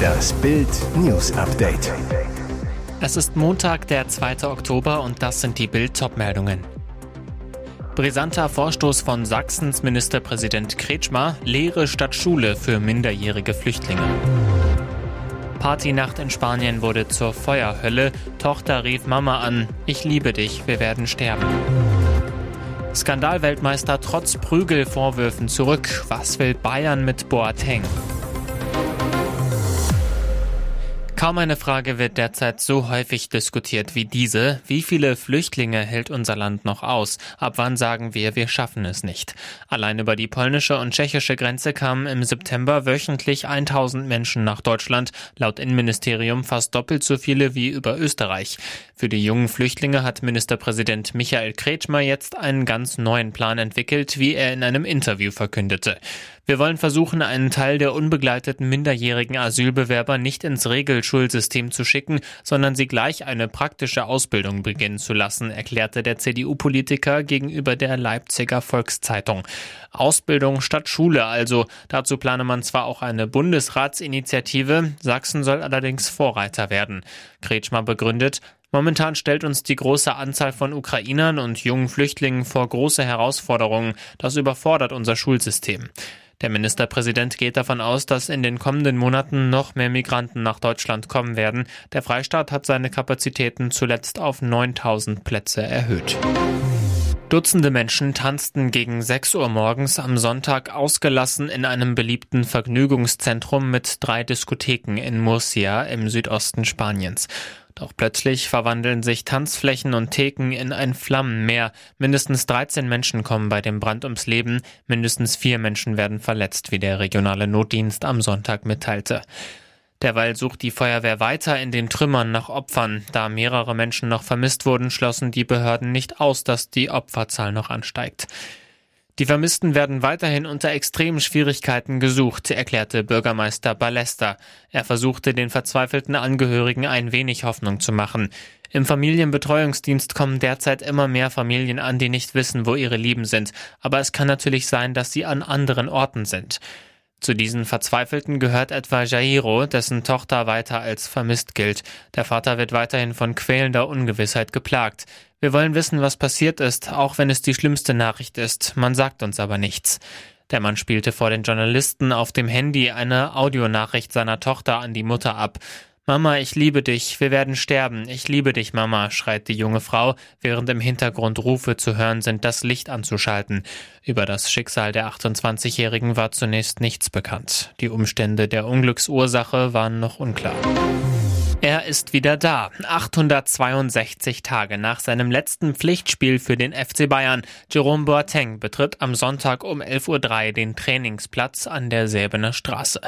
Das Bild News Update. Es ist Montag, der 2. Oktober und das sind die Bild meldungen Brisanter Vorstoß von Sachsens Ministerpräsident Kretschmer, Lehre statt Schule für minderjährige Flüchtlinge. Partynacht in Spanien wurde zur Feuerhölle. Tochter rief Mama an, ich liebe dich, wir werden sterben. Skandalweltmeister trotz Prügelvorwürfen zurück. Was will Bayern mit Boateng? Kaum eine Frage wird derzeit so häufig diskutiert wie diese. Wie viele Flüchtlinge hält unser Land noch aus? Ab wann sagen wir, wir schaffen es nicht? Allein über die polnische und tschechische Grenze kamen im September wöchentlich 1000 Menschen nach Deutschland, laut Innenministerium fast doppelt so viele wie über Österreich. Für die jungen Flüchtlinge hat Ministerpräsident Michael Kretschmer jetzt einen ganz neuen Plan entwickelt, wie er in einem Interview verkündete. Wir wollen versuchen, einen Teil der unbegleiteten minderjährigen Asylbewerber nicht ins Regelschulsystem zu schicken, sondern sie gleich eine praktische Ausbildung beginnen zu lassen, erklärte der CDU-Politiker gegenüber der Leipziger Volkszeitung. Ausbildung statt Schule also. Dazu plane man zwar auch eine Bundesratsinitiative, Sachsen soll allerdings Vorreiter werden. Kretschmer begründet, Momentan stellt uns die große Anzahl von Ukrainern und jungen Flüchtlingen vor große Herausforderungen. Das überfordert unser Schulsystem. Der Ministerpräsident geht davon aus, dass in den kommenden Monaten noch mehr Migranten nach Deutschland kommen werden. Der Freistaat hat seine Kapazitäten zuletzt auf 9000 Plätze erhöht. Dutzende Menschen tanzten gegen 6 Uhr morgens am Sonntag ausgelassen in einem beliebten Vergnügungszentrum mit drei Diskotheken in Murcia im Südosten Spaniens. Doch plötzlich verwandeln sich Tanzflächen und Theken in ein Flammenmeer. Mindestens 13 Menschen kommen bei dem Brand ums Leben, mindestens vier Menschen werden verletzt, wie der regionale Notdienst am Sonntag mitteilte. Derweil sucht die Feuerwehr weiter in den Trümmern nach Opfern. Da mehrere Menschen noch vermisst wurden, schlossen die Behörden nicht aus, dass die Opferzahl noch ansteigt. Die Vermissten werden weiterhin unter extremen Schwierigkeiten gesucht, erklärte Bürgermeister Ballester. Er versuchte den verzweifelten Angehörigen ein wenig Hoffnung zu machen. Im Familienbetreuungsdienst kommen derzeit immer mehr Familien an, die nicht wissen, wo ihre Lieben sind. Aber es kann natürlich sein, dass sie an anderen Orten sind. Zu diesen Verzweifelten gehört etwa Jairo, dessen Tochter weiter als vermisst gilt. Der Vater wird weiterhin von quälender Ungewissheit geplagt. Wir wollen wissen, was passiert ist, auch wenn es die schlimmste Nachricht ist. Man sagt uns aber nichts. Der Mann spielte vor den Journalisten auf dem Handy eine Audionachricht seiner Tochter an die Mutter ab. Mama, ich liebe dich, wir werden sterben, ich liebe dich, Mama, schreit die junge Frau, während im Hintergrund Rufe zu hören sind, das Licht anzuschalten. Über das Schicksal der 28-Jährigen war zunächst nichts bekannt. Die Umstände der Unglücksursache waren noch unklar. Er ist wieder da. 862 Tage nach seinem letzten Pflichtspiel für den FC Bayern. Jerome Boateng betritt am Sonntag um 11.03 Uhr den Trainingsplatz an der Säbener Straße.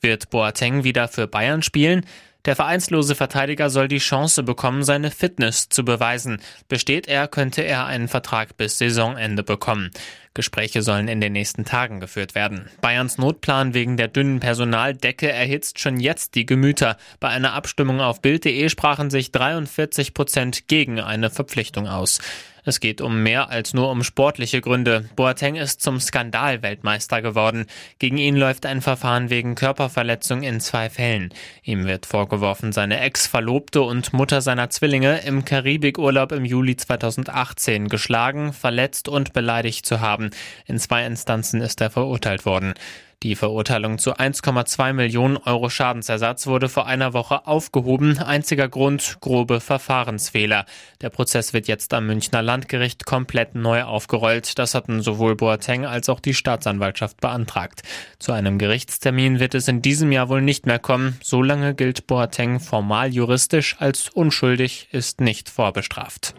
Wird Boateng wieder für Bayern spielen? Der vereinslose Verteidiger soll die Chance bekommen, seine Fitness zu beweisen. Besteht er, könnte er einen Vertrag bis Saisonende bekommen. Gespräche sollen in den nächsten Tagen geführt werden. Bayerns Notplan wegen der dünnen Personaldecke erhitzt schon jetzt die Gemüter. Bei einer Abstimmung auf Bild.de sprachen sich 43 Prozent gegen eine Verpflichtung aus. Es geht um mehr als nur um sportliche Gründe. Boateng ist zum Skandalweltmeister geworden. Gegen ihn läuft ein Verfahren wegen Körperverletzung in zwei Fällen. Ihm wird vorgeworfen, seine Ex-Verlobte und Mutter seiner Zwillinge im Karibikurlaub im Juli 2018 geschlagen, verletzt und beleidigt zu haben. In zwei Instanzen ist er verurteilt worden. Die Verurteilung zu 1,2 Millionen Euro Schadensersatz wurde vor einer Woche aufgehoben. Einziger Grund, grobe Verfahrensfehler. Der Prozess wird jetzt am Münchner Landgericht komplett neu aufgerollt. Das hatten sowohl Boateng als auch die Staatsanwaltschaft beantragt. Zu einem Gerichtstermin wird es in diesem Jahr wohl nicht mehr kommen. Solange gilt Boateng formal juristisch als unschuldig, ist nicht vorbestraft.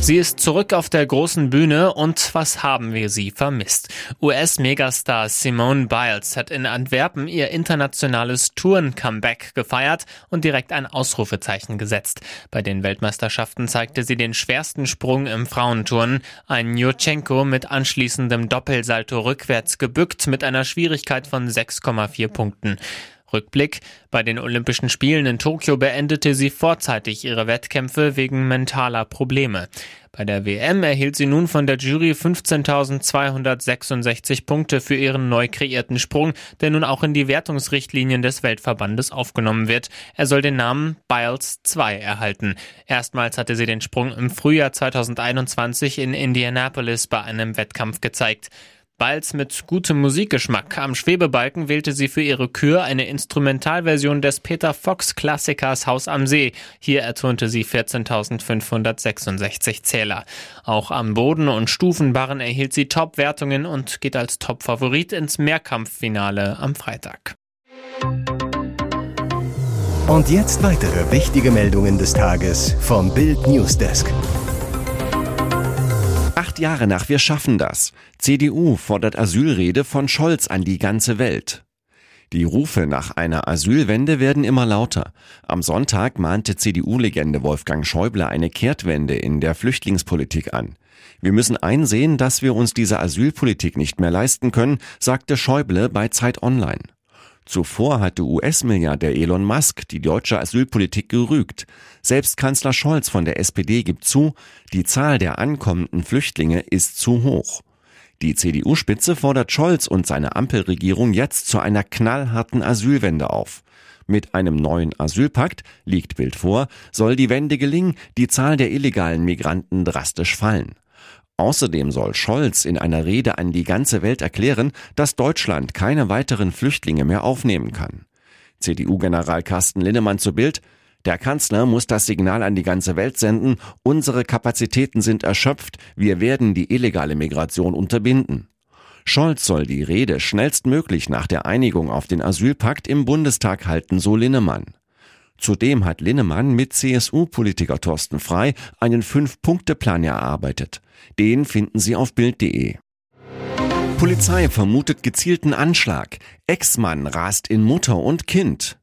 Sie ist zurück auf der großen Bühne und was haben wir sie vermisst? US-Megastar Simone Biles hat in Antwerpen ihr internationales Touren-Comeback gefeiert und direkt ein Ausrufezeichen gesetzt. Bei den Weltmeisterschaften zeigte sie den schwersten Sprung im Frauenturnen, ein Jurchenko mit anschließendem Doppelsalto rückwärts gebückt mit einer Schwierigkeit von 6,4 Punkten. Rückblick. Bei den Olympischen Spielen in Tokio beendete sie vorzeitig ihre Wettkämpfe wegen mentaler Probleme. Bei der WM erhielt sie nun von der Jury 15.266 Punkte für ihren neu kreierten Sprung, der nun auch in die Wertungsrichtlinien des Weltverbandes aufgenommen wird. Er soll den Namen Biles 2 erhalten. Erstmals hatte sie den Sprung im Frühjahr 2021 in Indianapolis bei einem Wettkampf gezeigt. Balz mit gutem Musikgeschmack. Am Schwebebalken wählte sie für ihre Kür eine Instrumentalversion des Peter Fox Klassikers Haus am See. Hier ertönte sie 14.566 Zähler. Auch am Boden und Stufenbarren erhielt sie Top-Wertungen und geht als Top-Favorit ins Mehrkampffinale am Freitag. Und jetzt weitere wichtige Meldungen des Tages vom Bild Newsdesk. Acht Jahre nach Wir schaffen das. CDU fordert Asylrede von Scholz an die ganze Welt. Die Rufe nach einer Asylwende werden immer lauter. Am Sonntag mahnte CDU-Legende Wolfgang Schäuble eine Kehrtwende in der Flüchtlingspolitik an. Wir müssen einsehen, dass wir uns diese Asylpolitik nicht mehr leisten können, sagte Schäuble bei Zeit Online. Zuvor hatte US-Milliardär Elon Musk die deutsche Asylpolitik gerügt. Selbst Kanzler Scholz von der SPD gibt zu, die Zahl der ankommenden Flüchtlinge ist zu hoch. Die CDU-Spitze fordert Scholz und seine Ampelregierung jetzt zu einer knallharten Asylwende auf. Mit einem neuen Asylpakt, liegt Bild vor, soll die Wende gelingen, die Zahl der illegalen Migranten drastisch fallen. Außerdem soll Scholz in einer Rede an die ganze Welt erklären, dass Deutschland keine weiteren Flüchtlinge mehr aufnehmen kann. CDU-General Carsten Linnemann zu Bild, der Kanzler muss das Signal an die ganze Welt senden, unsere Kapazitäten sind erschöpft, wir werden die illegale Migration unterbinden. Scholz soll die Rede schnellstmöglich nach der Einigung auf den Asylpakt im Bundestag halten, so Linnemann. Zudem hat Linnemann mit CSU-Politiker Thorsten Frei einen Fünf-Punkte-Plan erarbeitet. Den finden Sie auf Bild.de. Polizei vermutet gezielten Anschlag. Ex-Mann rast in Mutter und Kind.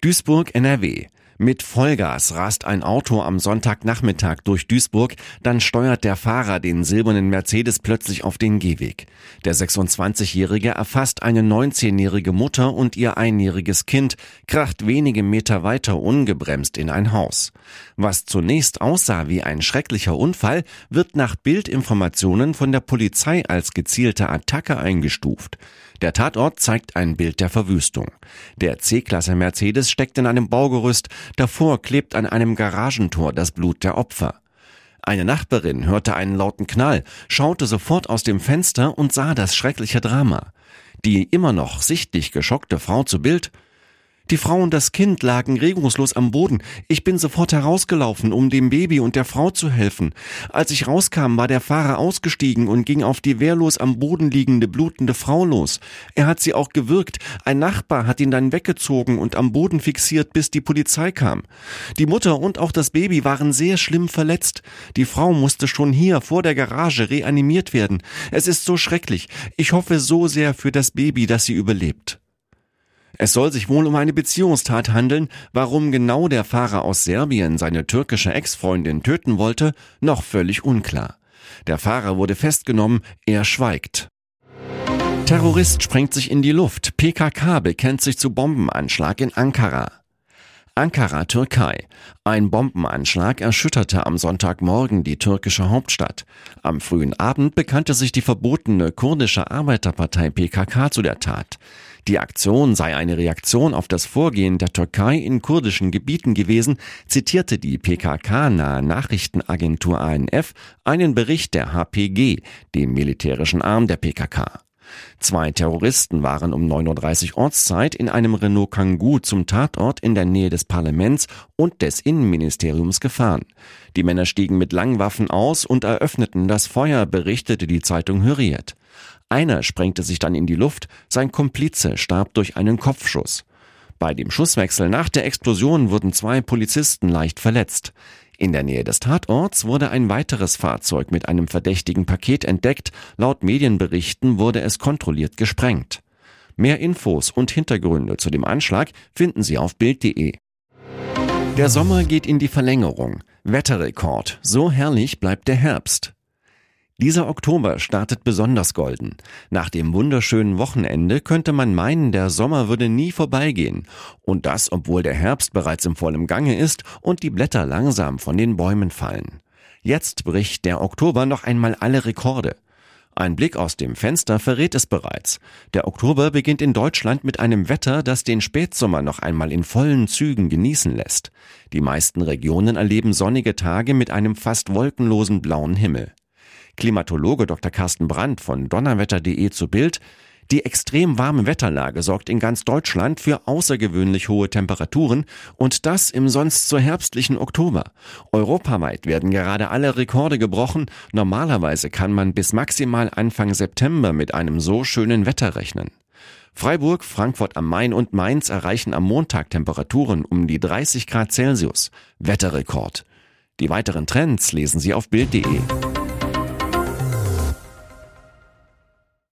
Duisburg, NRW. Mit Vollgas rast ein Auto am Sonntagnachmittag durch Duisburg, dann steuert der Fahrer den silbernen Mercedes plötzlich auf den Gehweg. Der 26-Jährige erfasst eine 19-jährige Mutter und ihr einjähriges Kind, kracht wenige Meter weiter ungebremst in ein Haus. Was zunächst aussah wie ein schrecklicher Unfall, wird nach Bildinformationen von der Polizei als gezielte Attacke eingestuft. Der Tatort zeigt ein Bild der Verwüstung. Der C-Klasse Mercedes steckt in einem Baugerüst, davor klebt an einem Garagentor das Blut der Opfer. Eine Nachbarin hörte einen lauten Knall, schaute sofort aus dem Fenster und sah das schreckliche Drama. Die immer noch sichtlich geschockte Frau zu Bild die Frau und das Kind lagen regungslos am Boden. Ich bin sofort herausgelaufen, um dem Baby und der Frau zu helfen. Als ich rauskam, war der Fahrer ausgestiegen und ging auf die wehrlos am Boden liegende, blutende Frau los. Er hat sie auch gewürgt. Ein Nachbar hat ihn dann weggezogen und am Boden fixiert, bis die Polizei kam. Die Mutter und auch das Baby waren sehr schlimm verletzt. Die Frau musste schon hier vor der Garage reanimiert werden. Es ist so schrecklich. Ich hoffe so sehr für das Baby, dass sie überlebt. Es soll sich wohl um eine Beziehungstat handeln, warum genau der Fahrer aus Serbien seine türkische Ex-Freundin töten wollte, noch völlig unklar. Der Fahrer wurde festgenommen, er schweigt. Terrorist sprengt sich in die Luft, PKK bekennt sich zu Bombenanschlag in Ankara. Ankara, Türkei. Ein Bombenanschlag erschütterte am Sonntagmorgen die türkische Hauptstadt. Am frühen Abend bekannte sich die verbotene kurdische Arbeiterpartei PKK zu der Tat. Die Aktion sei eine Reaktion auf das Vorgehen der Türkei in kurdischen Gebieten gewesen, zitierte die PKK-nahe Nachrichtenagentur ANF einen Bericht der HPG, dem militärischen Arm der PKK. Zwei Terroristen waren um 9.30 Uhr Ortszeit in einem Renault Kangoo zum Tatort in der Nähe des Parlaments und des Innenministeriums gefahren. Die Männer stiegen mit Langwaffen aus und eröffneten das Feuer, berichtete die Zeitung Hürriyet. Einer sprengte sich dann in die Luft, sein Komplize starb durch einen Kopfschuss. Bei dem Schusswechsel nach der Explosion wurden zwei Polizisten leicht verletzt. In der Nähe des Tatorts wurde ein weiteres Fahrzeug mit einem verdächtigen Paket entdeckt. Laut Medienberichten wurde es kontrolliert gesprengt. Mehr Infos und Hintergründe zu dem Anschlag finden Sie auf Bild.de. Der Sommer geht in die Verlängerung. Wetterrekord. So herrlich bleibt der Herbst. Dieser Oktober startet besonders golden. Nach dem wunderschönen Wochenende könnte man meinen, der Sommer würde nie vorbeigehen. Und das, obwohl der Herbst bereits im vollen Gange ist und die Blätter langsam von den Bäumen fallen. Jetzt bricht der Oktober noch einmal alle Rekorde. Ein Blick aus dem Fenster verrät es bereits. Der Oktober beginnt in Deutschland mit einem Wetter, das den Spätsommer noch einmal in vollen Zügen genießen lässt. Die meisten Regionen erleben sonnige Tage mit einem fast wolkenlosen blauen Himmel. Klimatologe Dr. Carsten Brandt von donnerwetter.de zu Bild die extrem warme Wetterlage sorgt in ganz Deutschland für außergewöhnlich hohe Temperaturen und das im sonst so herbstlichen Oktober. Europaweit werden gerade alle Rekorde gebrochen. Normalerweise kann man bis maximal Anfang September mit einem so schönen Wetter rechnen. Freiburg, Frankfurt am Main und Mainz erreichen am Montag Temperaturen um die 30 Grad Celsius. Wetterrekord. Die weiteren Trends lesen Sie auf Bild.de.